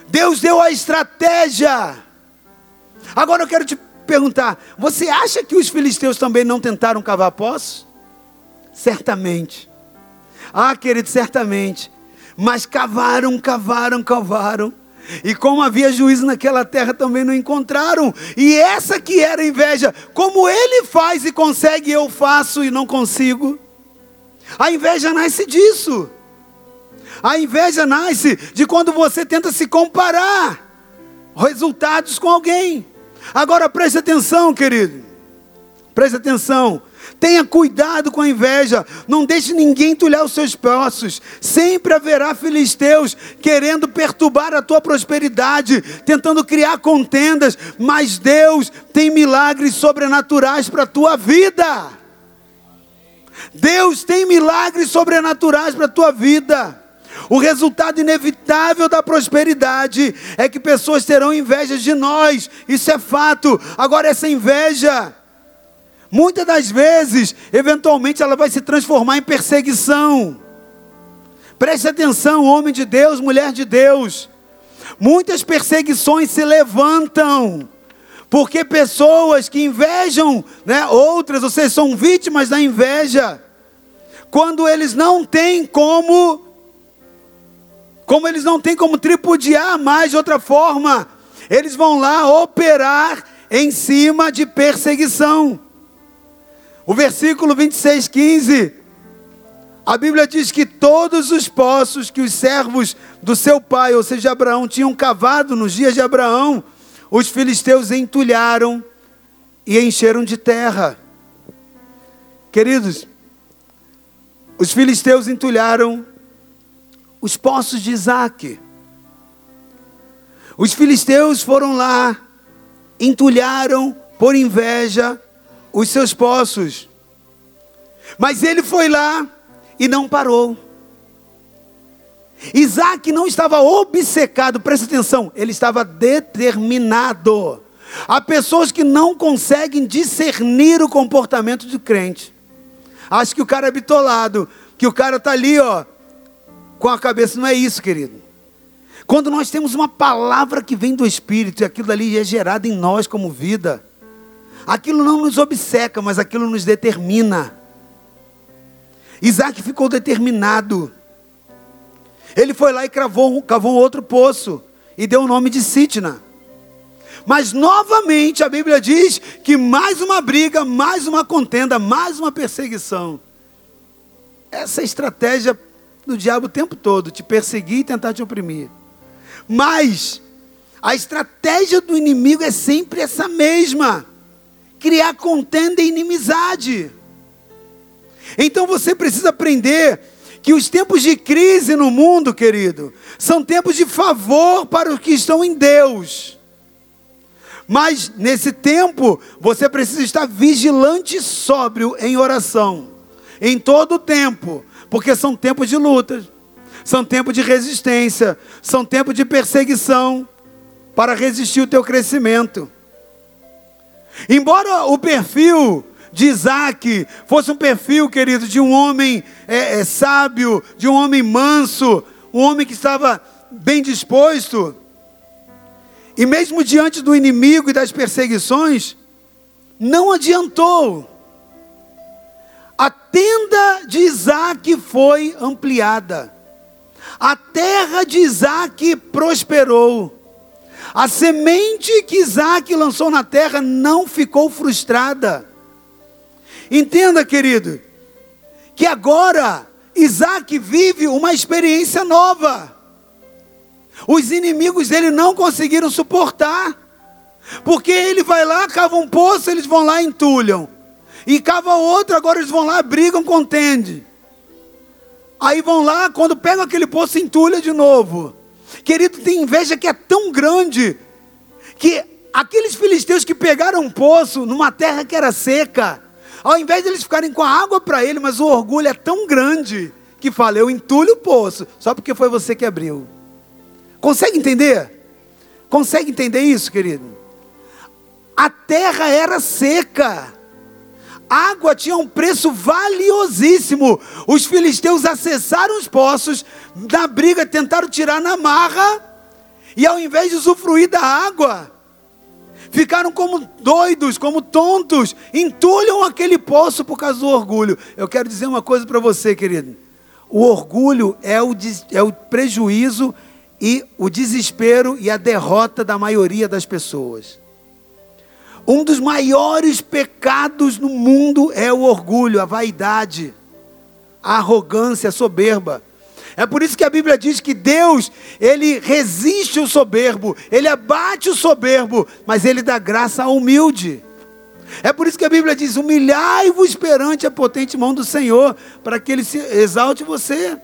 A: Deus deu a estratégia. Agora eu quero te perguntar: você acha que os filisteus também não tentaram cavar poços? Certamente. Ah, querido, certamente. Mas cavaram, cavaram, cavaram. E como havia juízo naquela terra, também não encontraram. E essa que era inveja, como ele faz e consegue, eu faço e não consigo. A inveja nasce disso. A inveja nasce de quando você tenta se comparar resultados com alguém. Agora preste atenção, querido. Preste atenção. Tenha cuidado com a inveja, não deixe ninguém entulhar os seus poços. Sempre haverá filisteus querendo perturbar a tua prosperidade, tentando criar contendas, mas Deus tem milagres sobrenaturais para a tua vida. Deus tem milagres sobrenaturais para a tua vida. O resultado inevitável da prosperidade é que pessoas terão inveja de nós, isso é fato. Agora, essa inveja Muitas das vezes, eventualmente, ela vai se transformar em perseguição. Preste atenção, homem de Deus, mulher de Deus. Muitas perseguições se levantam, porque pessoas que invejam né, outras, ou seja, são vítimas da inveja, quando eles não têm como, como eles não têm como tripudiar mais de outra forma, eles vão lá operar em cima de perseguição. O versículo 26, 15. A Bíblia diz que todos os poços que os servos do seu pai, ou seja, Abraão, tinham cavado nos dias de Abraão, os filisteus entulharam e encheram de terra. Queridos, os filisteus entulharam os poços de Isaac. Os filisteus foram lá, entulharam por inveja os seus poços. Mas ele foi lá e não parou. Isaac não estava obcecado, presta atenção, ele estava determinado. Há pessoas que não conseguem discernir o comportamento do crente. Acho que o cara é bitolado, que o cara está ali, ó, com a cabeça. Não é isso, querido. Quando nós temos uma palavra que vem do Espírito e aquilo ali é gerado em nós como vida, Aquilo não nos obceca, mas aquilo nos determina. Isaac ficou determinado. Ele foi lá e cravou, cavou outro poço e deu o nome de Sitna. Mas novamente a Bíblia diz que mais uma briga, mais uma contenda, mais uma perseguição. Essa é estratégia do diabo o tempo todo, te perseguir e tentar te oprimir. Mas a estratégia do inimigo é sempre essa mesma criar contenda e inimizade. Então você precisa aprender que os tempos de crise no mundo, querido, são tempos de favor para os que estão em Deus. Mas nesse tempo, você precisa estar vigilante e sóbrio em oração, em todo o tempo, porque são tempos de lutas, são tempos de resistência, são tempos de perseguição para resistir o teu crescimento. Embora o perfil de Isaac fosse um perfil, querido, de um homem é, é, sábio, de um homem manso, um homem que estava bem disposto, e mesmo diante do inimigo e das perseguições, não adiantou. Tenda de Isaac foi ampliada. A terra de Isaac prosperou. A semente que Isaac lançou na terra não ficou frustrada. Entenda, querido, que agora Isaac vive uma experiência nova. Os inimigos dele não conseguiram suportar. Porque ele vai lá, cava um poço, eles vão lá e entulham. E cava outro, agora eles vão lá, brigam, contende. Aí vão lá, quando pegam aquele poço, entulha de novo. Querido, tem inveja que é tão grande que aqueles filisteus que pegaram um poço numa terra que era seca, ao invés de eles ficarem com a água para ele, mas o orgulho é tão grande que fala: Eu entulho o poço, só porque foi você que abriu. Consegue entender? Consegue entender isso, querido? A terra era seca. Água tinha um preço valiosíssimo. Os filisteus acessaram os poços, na briga tentaram tirar na marra, e ao invés de usufruir da água, ficaram como doidos, como tontos, entulham aquele poço por causa do orgulho. Eu quero dizer uma coisa para você, querido. O orgulho é o, é o prejuízo e o desespero e a derrota da maioria das pessoas. Um dos maiores pecados no mundo é o orgulho, a vaidade, a arrogância, a soberba. É por isso que a Bíblia diz que Deus, ele resiste o soberbo, ele abate o soberbo, mas ele dá graça ao humilde. É por isso que a Bíblia diz: humilhai-vos perante a potente mão do Senhor, para que ele se exalte você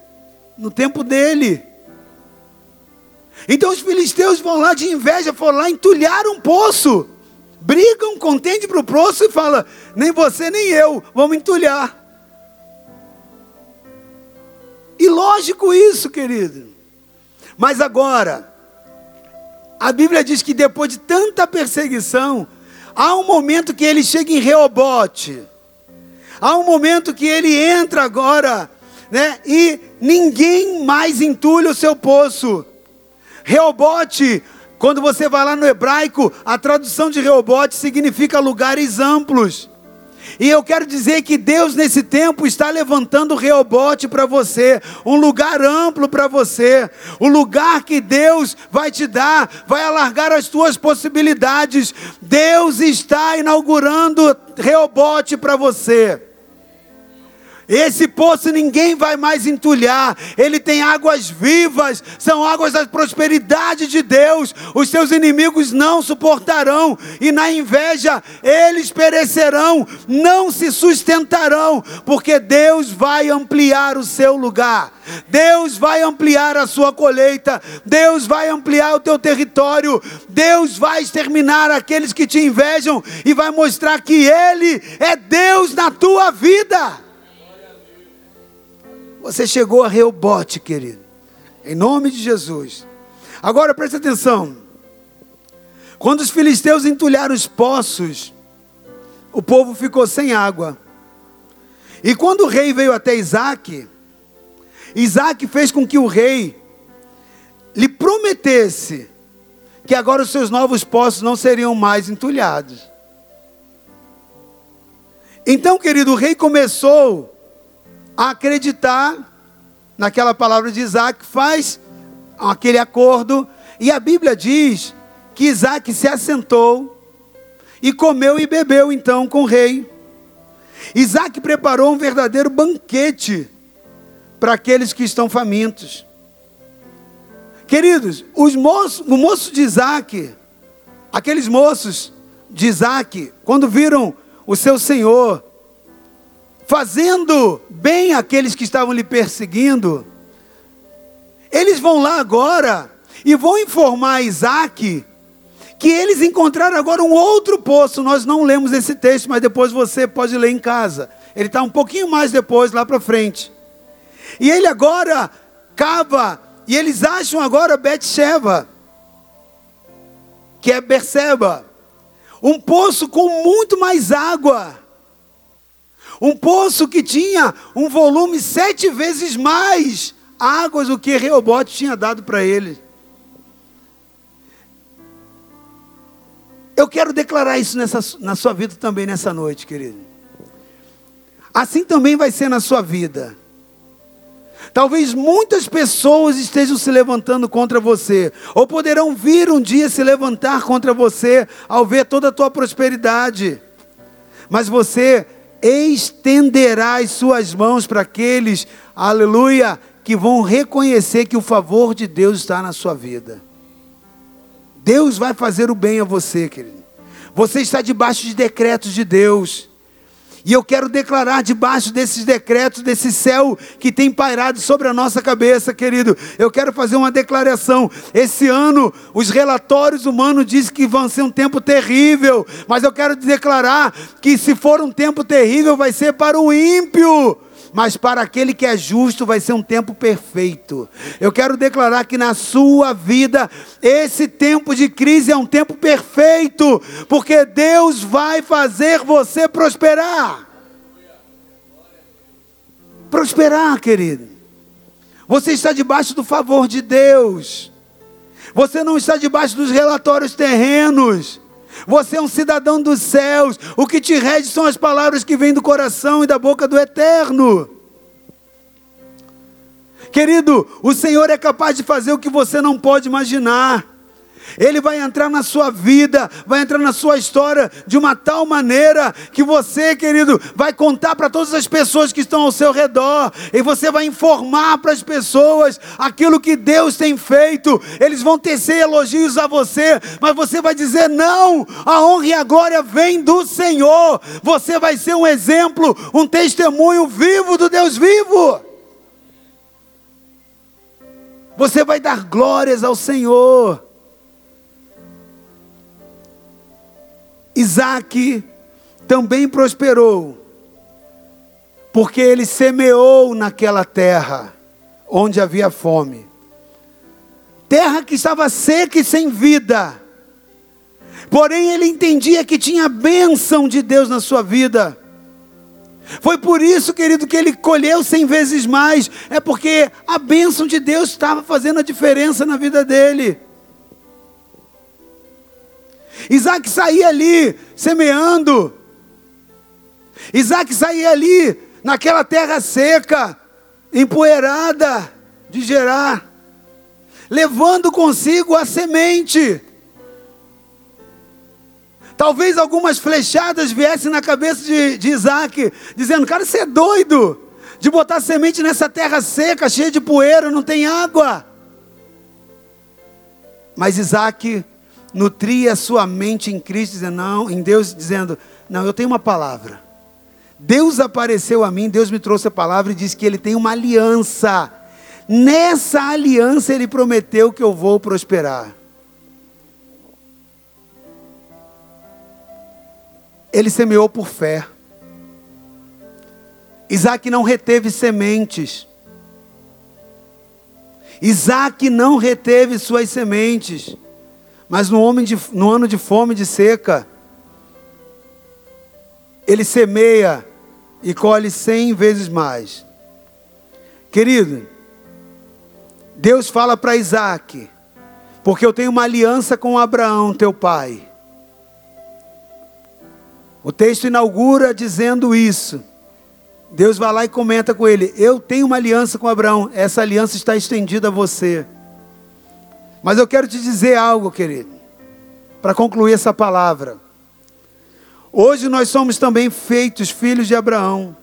A: no tempo dele. Então os filisteus vão lá de inveja, foram lá entulhar um poço, brigam, contende para o poço e fala: nem você nem eu, vamos entulhar. E lógico isso, querido. Mas agora, a Bíblia diz que depois de tanta perseguição, há um momento que ele chega em Reobote. Há um momento que ele entra agora, né? E ninguém mais entulha o seu poço. Reobote, quando você vai lá no hebraico, a tradução de Reobote significa lugares amplos. E eu quero dizer que Deus nesse tempo está levantando Reobote para você, um lugar amplo para você, o lugar que Deus vai te dar, vai alargar as tuas possibilidades. Deus está inaugurando Reobote para você. Esse poço ninguém vai mais entulhar. Ele tem águas vivas, são águas da prosperidade de Deus. Os seus inimigos não suportarão, e na inveja eles perecerão, não se sustentarão, porque Deus vai ampliar o seu lugar. Deus vai ampliar a sua colheita, Deus vai ampliar o teu território, Deus vai exterminar aqueles que te invejam e vai mostrar que Ele é Deus na tua vida. Você chegou a Reobote, querido. Em nome de Jesus. Agora preste atenção. Quando os filisteus entulharam os poços, o povo ficou sem água. E quando o rei veio até Isaac, Isaac fez com que o rei lhe prometesse que agora os seus novos poços não seriam mais entulhados. Então, querido, o rei começou acreditar naquela palavra de Isaac, faz aquele acordo, e a Bíblia diz que Isaac se assentou e comeu e bebeu então com o rei. Isaac preparou um verdadeiro banquete para aqueles que estão famintos. Queridos, os moços, o moço de Isaac, aqueles moços de Isaac, quando viram o seu senhor fazendo bem aqueles que estavam lhe perseguindo, eles vão lá agora e vão informar Isaac que eles encontraram agora um outro poço. Nós não lemos esse texto, mas depois você pode ler em casa. Ele está um pouquinho mais depois, lá para frente. E ele agora cava, e eles acham agora Bet-Sheva, que é Berseba, um poço com muito mais água. Um poço que tinha um volume sete vezes mais águas do que Reobote tinha dado para ele. Eu quero declarar isso nessa, na sua vida também nessa noite, querido. Assim também vai ser na sua vida. Talvez muitas pessoas estejam se levantando contra você, ou poderão vir um dia se levantar contra você ao ver toda a tua prosperidade. Mas você estenderá as suas mãos para aqueles, aleluia, que vão reconhecer que o favor de Deus está na sua vida. Deus vai fazer o bem a você, querido. Você está debaixo de decretos de Deus. E eu quero declarar debaixo desses decretos, desse céu que tem pairado sobre a nossa cabeça, querido. Eu quero fazer uma declaração. Esse ano, os relatórios humanos dizem que vão ser um tempo terrível. Mas eu quero declarar que se for um tempo terrível, vai ser para o ímpio mas para aquele que é justo vai ser um tempo perfeito. Eu quero declarar que na sua vida, esse tempo de crise é um tempo perfeito, porque Deus vai fazer você prosperar. Prosperar, querido. Você está debaixo do favor de Deus. Você não está debaixo dos relatórios terrenos. Você é um cidadão dos céus. O que te rege são as palavras que vêm do coração e da boca do eterno. Querido, o Senhor é capaz de fazer o que você não pode imaginar. Ele vai entrar na sua vida, vai entrar na sua história de uma tal maneira que você, querido, vai contar para todas as pessoas que estão ao seu redor, e você vai informar para as pessoas aquilo que Deus tem feito. Eles vão tecer elogios a você, mas você vai dizer: não, a honra e a glória vem do Senhor. Você vai ser um exemplo, um testemunho vivo do Deus vivo. Você vai dar glórias ao Senhor. Isaac também prosperou, porque ele semeou naquela terra onde havia fome terra que estava seca e sem vida. Porém, ele entendia que tinha a bênção de Deus na sua vida. Foi por isso, querido, que ele colheu cem vezes mais. É porque a bênção de Deus estava fazendo a diferença na vida dele. Isaac saía ali semeando. Isaac saía ali naquela terra seca, empoeirada de Gerar, levando consigo a semente. Talvez algumas flechadas viessem na cabeça de, de Isaac, dizendo: Cara, você é doido de botar semente nessa terra seca, cheia de poeira, não tem água. Mas Isaac nutria sua mente em Cristo, dizendo, não, em Deus, dizendo: Não, eu tenho uma palavra. Deus apareceu a mim, Deus me trouxe a palavra e disse que Ele tem uma aliança. Nessa aliança Ele prometeu que eu vou prosperar. Ele semeou por fé. Isaac não reteve sementes. Isaac não reteve suas sementes. Mas no, homem de, no ano de fome e de seca, ele semeia e colhe cem vezes mais. Querido, Deus fala para Isaac, porque eu tenho uma aliança com Abraão, teu pai. O texto inaugura dizendo isso. Deus vai lá e comenta com ele: Eu tenho uma aliança com Abraão, essa aliança está estendida a você. Mas eu quero te dizer algo, querido, para concluir essa palavra. Hoje nós somos também feitos filhos de Abraão.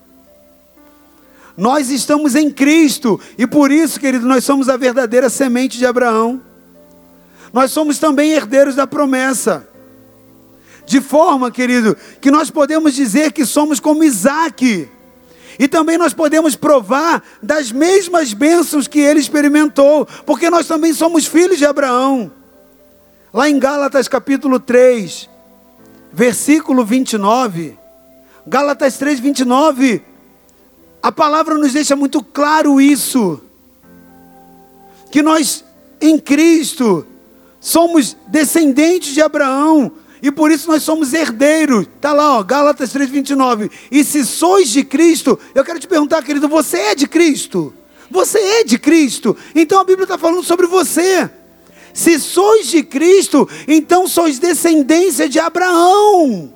A: Nós estamos em Cristo e por isso, querido, nós somos a verdadeira semente de Abraão. Nós somos também herdeiros da promessa. De forma, querido, que nós podemos dizer que somos como Isaac. E também nós podemos provar das mesmas bênçãos que ele experimentou, porque nós também somos filhos de Abraão. Lá em Gálatas capítulo 3, versículo 29, Gálatas 3, 29, a palavra nos deixa muito claro isso, que nós em Cristo somos descendentes de Abraão, e por isso nós somos herdeiros. Está lá, ó, Gálatas 3,29. E se sois de Cristo, eu quero te perguntar, querido, você é de Cristo? Você é de Cristo. Então a Bíblia está falando sobre você. Se sois de Cristo, então sois descendência de Abraão.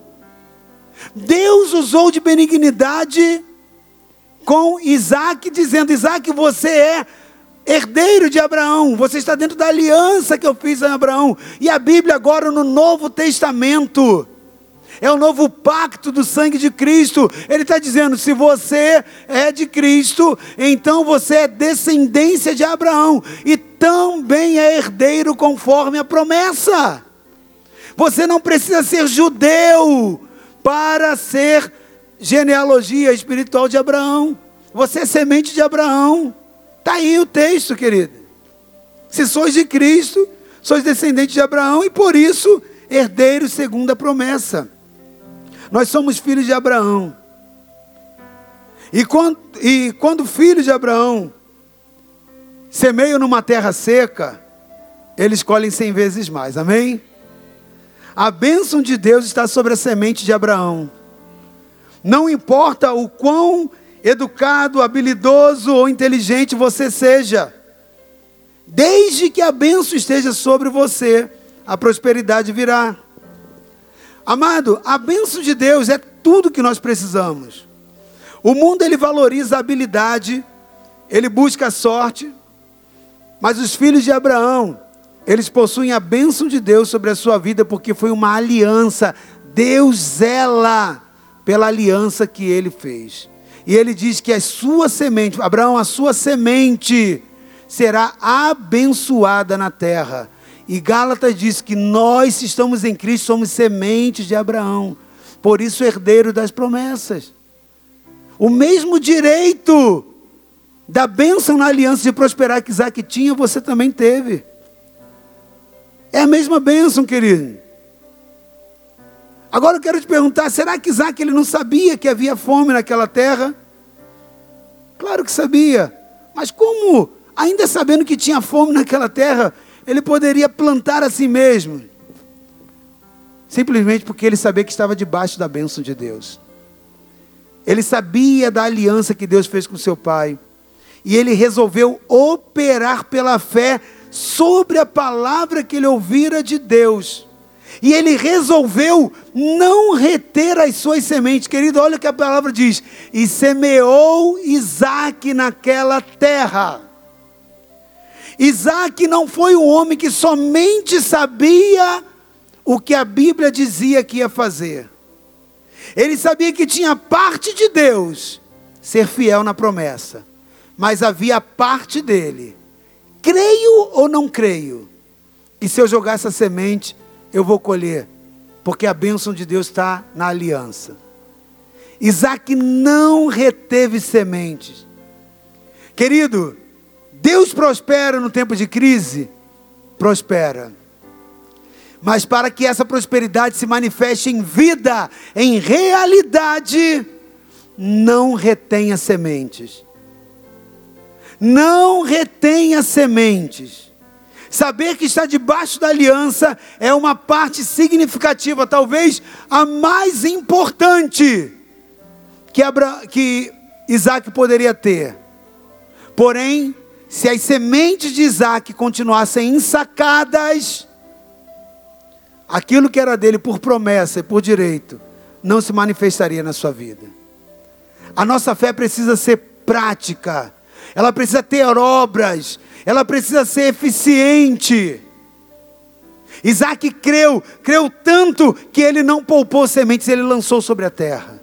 A: Deus usou de benignidade com Isaac, dizendo: Isaac, você é herdeiro de Abraão, você está dentro da aliança que eu fiz a Abraão. E a Bíblia, agora no Novo Testamento, é o novo pacto do sangue de Cristo. Ele está dizendo: se você é de Cristo, então você é descendência de Abraão e também é herdeiro conforme a promessa. Você não precisa ser judeu para ser genealogia espiritual de Abraão. Você é semente de Abraão. Está aí o texto, querido. Se sois de Cristo, sois descendente de Abraão e por isso herdeiros segundo a promessa. Nós somos filhos de Abraão. E quando, e quando filhos de Abraão semeiam numa terra seca, eles colhem cem vezes mais. Amém? A bênção de Deus está sobre a semente de Abraão. Não importa o quão educado, habilidoso ou inteligente você seja, desde que a bênção esteja sobre você, a prosperidade virá. Amado, a bênção de Deus é tudo que nós precisamos. O mundo ele valoriza a habilidade, ele busca a sorte, mas os filhos de Abraão, eles possuem a bênção de Deus sobre a sua vida porque foi uma aliança. Deus zela pela aliança que ele fez. E ele diz que a sua semente, Abraão, a sua semente será abençoada na terra. E Gálatas diz que nós, estamos em Cristo, somos sementes de Abraão. Por isso, herdeiro das promessas. O mesmo direito da bênção na aliança de prosperar que Isaac tinha, você também teve. É a mesma bênção, querido. Agora eu quero te perguntar: será que Isaac ele não sabia que havia fome naquela terra? Claro que sabia, mas como, ainda sabendo que tinha fome naquela terra, ele poderia plantar a si mesmo, simplesmente porque ele sabia que estava debaixo da bênção de Deus. Ele sabia da aliança que Deus fez com seu pai, e ele resolveu operar pela fé sobre a palavra que ele ouvira de Deus. E ele resolveu não reter as suas sementes. Querido, olha o que a palavra diz: e semeou Isaac naquela terra. Isaac não foi um homem que somente sabia o que a Bíblia dizia que ia fazer. Ele sabia que tinha parte de Deus ser fiel na promessa, mas havia parte dele. Creio ou não creio? E se eu jogar essa semente, eu vou colher, porque a bênção de Deus está na aliança. Isaac não reteve sementes. Querido, Deus prospera no tempo de crise? Prospera. Mas para que essa prosperidade se manifeste em vida, em realidade, não retenha sementes. Não retenha sementes. Saber que está debaixo da aliança é uma parte significativa, talvez a mais importante que, Abra, que Isaac poderia ter. Porém, se as sementes de Isaac continuassem ensacadas, aquilo que era dele por promessa e por direito, não se manifestaria na sua vida. A nossa fé precisa ser prática, ela precisa ter obras, ela precisa ser eficiente. Isaac creu, creu tanto que ele não poupou sementes, ele lançou sobre a terra.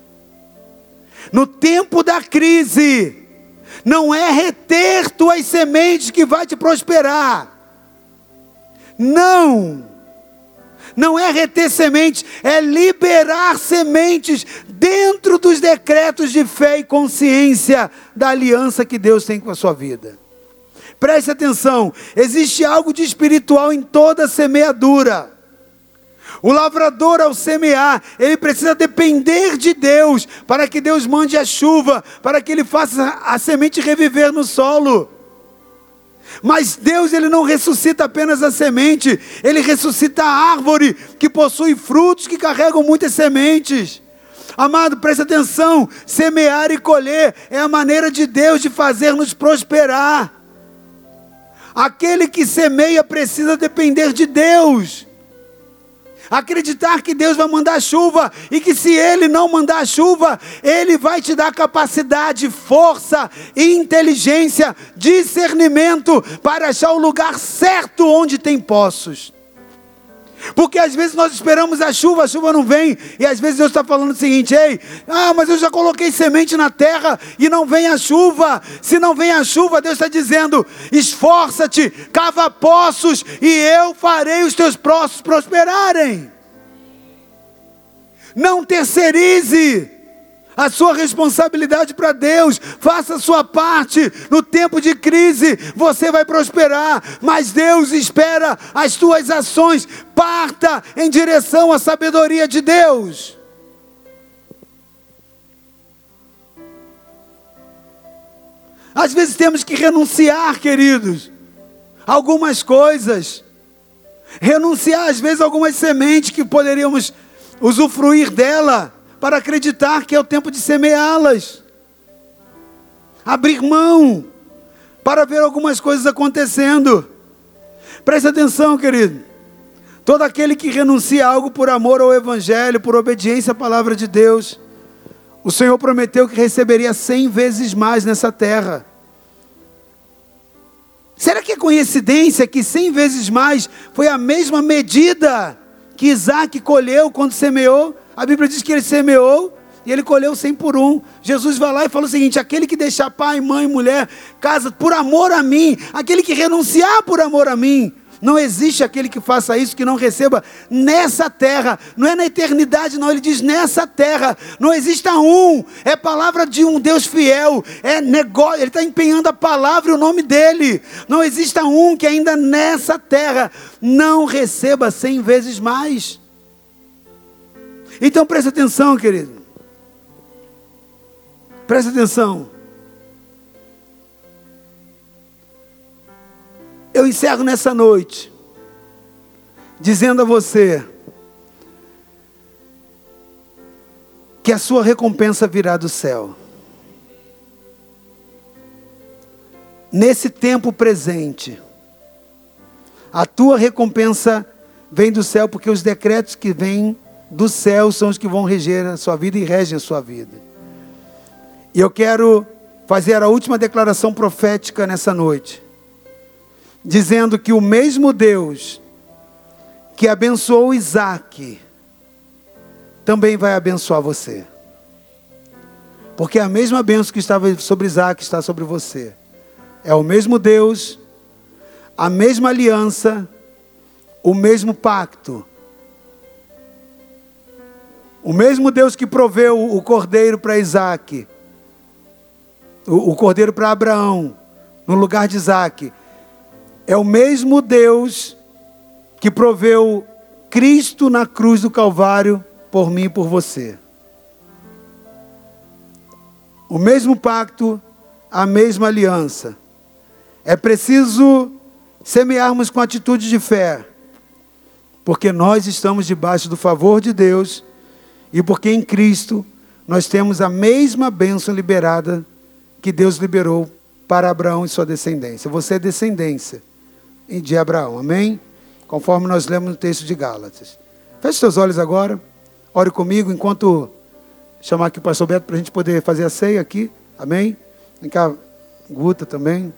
A: No tempo da crise, não é reter tuas sementes que vai te prosperar. Não. Não é reter sementes, é liberar sementes dentro dos decretos de fé e consciência da aliança que Deus tem com a sua vida. Preste atenção, existe algo de espiritual em toda semeadura. O lavrador, ao semear, ele precisa depender de Deus para que Deus mande a chuva, para que ele faça a semente reviver no solo. Mas Deus ele não ressuscita apenas a semente, ele ressuscita a árvore que possui frutos que carregam muitas sementes. Amado, preste atenção: semear e colher é a maneira de Deus de fazer-nos prosperar. Aquele que semeia precisa depender de Deus. Acreditar que Deus vai mandar chuva e que se Ele não mandar chuva, Ele vai te dar capacidade, força, inteligência, discernimento para achar o lugar certo onde tem poços. Porque às vezes nós esperamos a chuva, a chuva não vem, e às vezes Deus está falando o seguinte: ei, ah, mas eu já coloquei semente na terra e não vem a chuva. Se não vem a chuva, Deus está dizendo: esforça-te, cava poços, e eu farei os teus poços prosperarem. Não terceirize a sua responsabilidade para Deus, faça a sua parte. No tempo de crise, você vai prosperar, mas Deus espera as tuas ações. Parta em direção à sabedoria de Deus. Às vezes temos que renunciar, queridos, algumas coisas. Renunciar, às vezes, algumas sementes que poderíamos usufruir dela para acreditar que é o tempo de semeá-las. Abrir mão para ver algumas coisas acontecendo. Preste atenção, querido. Todo aquele que renuncia algo por amor ao Evangelho, por obediência à palavra de Deus, o Senhor prometeu que receberia cem vezes mais nessa terra. Será que é coincidência que cem vezes mais foi a mesma medida que Isaac colheu quando semeou? A Bíblia diz que ele semeou e ele colheu cem por um. Jesus vai lá e fala o seguinte: aquele que deixar pai, mãe, mulher, casa por amor a mim, aquele que renunciar por amor a mim, não existe aquele que faça isso que não receba nessa terra, não é na eternidade, não. Ele diz nessa terra, não exista um, é palavra de um Deus fiel, é negócio, ele está empenhando a palavra e o nome dele. Não exista um que ainda nessa terra não receba cem vezes mais. Então preste atenção, querido. Preste atenção. Eu encerro nessa noite dizendo a você que a sua recompensa virá do céu. Nesse tempo presente, a tua recompensa vem do céu, porque os decretos que vêm do céu são os que vão reger a sua vida e regem a sua vida. E eu quero fazer a última declaração profética nessa noite, dizendo que o mesmo Deus que abençoou Isaac também vai abençoar você. Porque a mesma bênção que estava sobre Isaac está sobre você. É o mesmo Deus, a mesma aliança, o mesmo pacto o mesmo Deus que proveu o cordeiro para Isaac, o, cordeiro para Abraão, no lugar de Isaac, é o mesmo Deus que proveu Cristo na cruz do Calvário por mim e por você. O mesmo pacto, a mesma aliança. É preciso semearmos com atitude de fé, porque nós estamos debaixo do favor de Deus e porque em Cristo nós temos a mesma bênção liberada que Deus liberou para Abraão e sua descendência. Você é descendência de Abraão, amém? Conforme nós lemos no texto de Gálatas. Feche seus olhos agora, ore comigo enquanto chamar aqui o pastor Beto para a gente poder fazer a ceia aqui, amém? Vem cá, Guta também.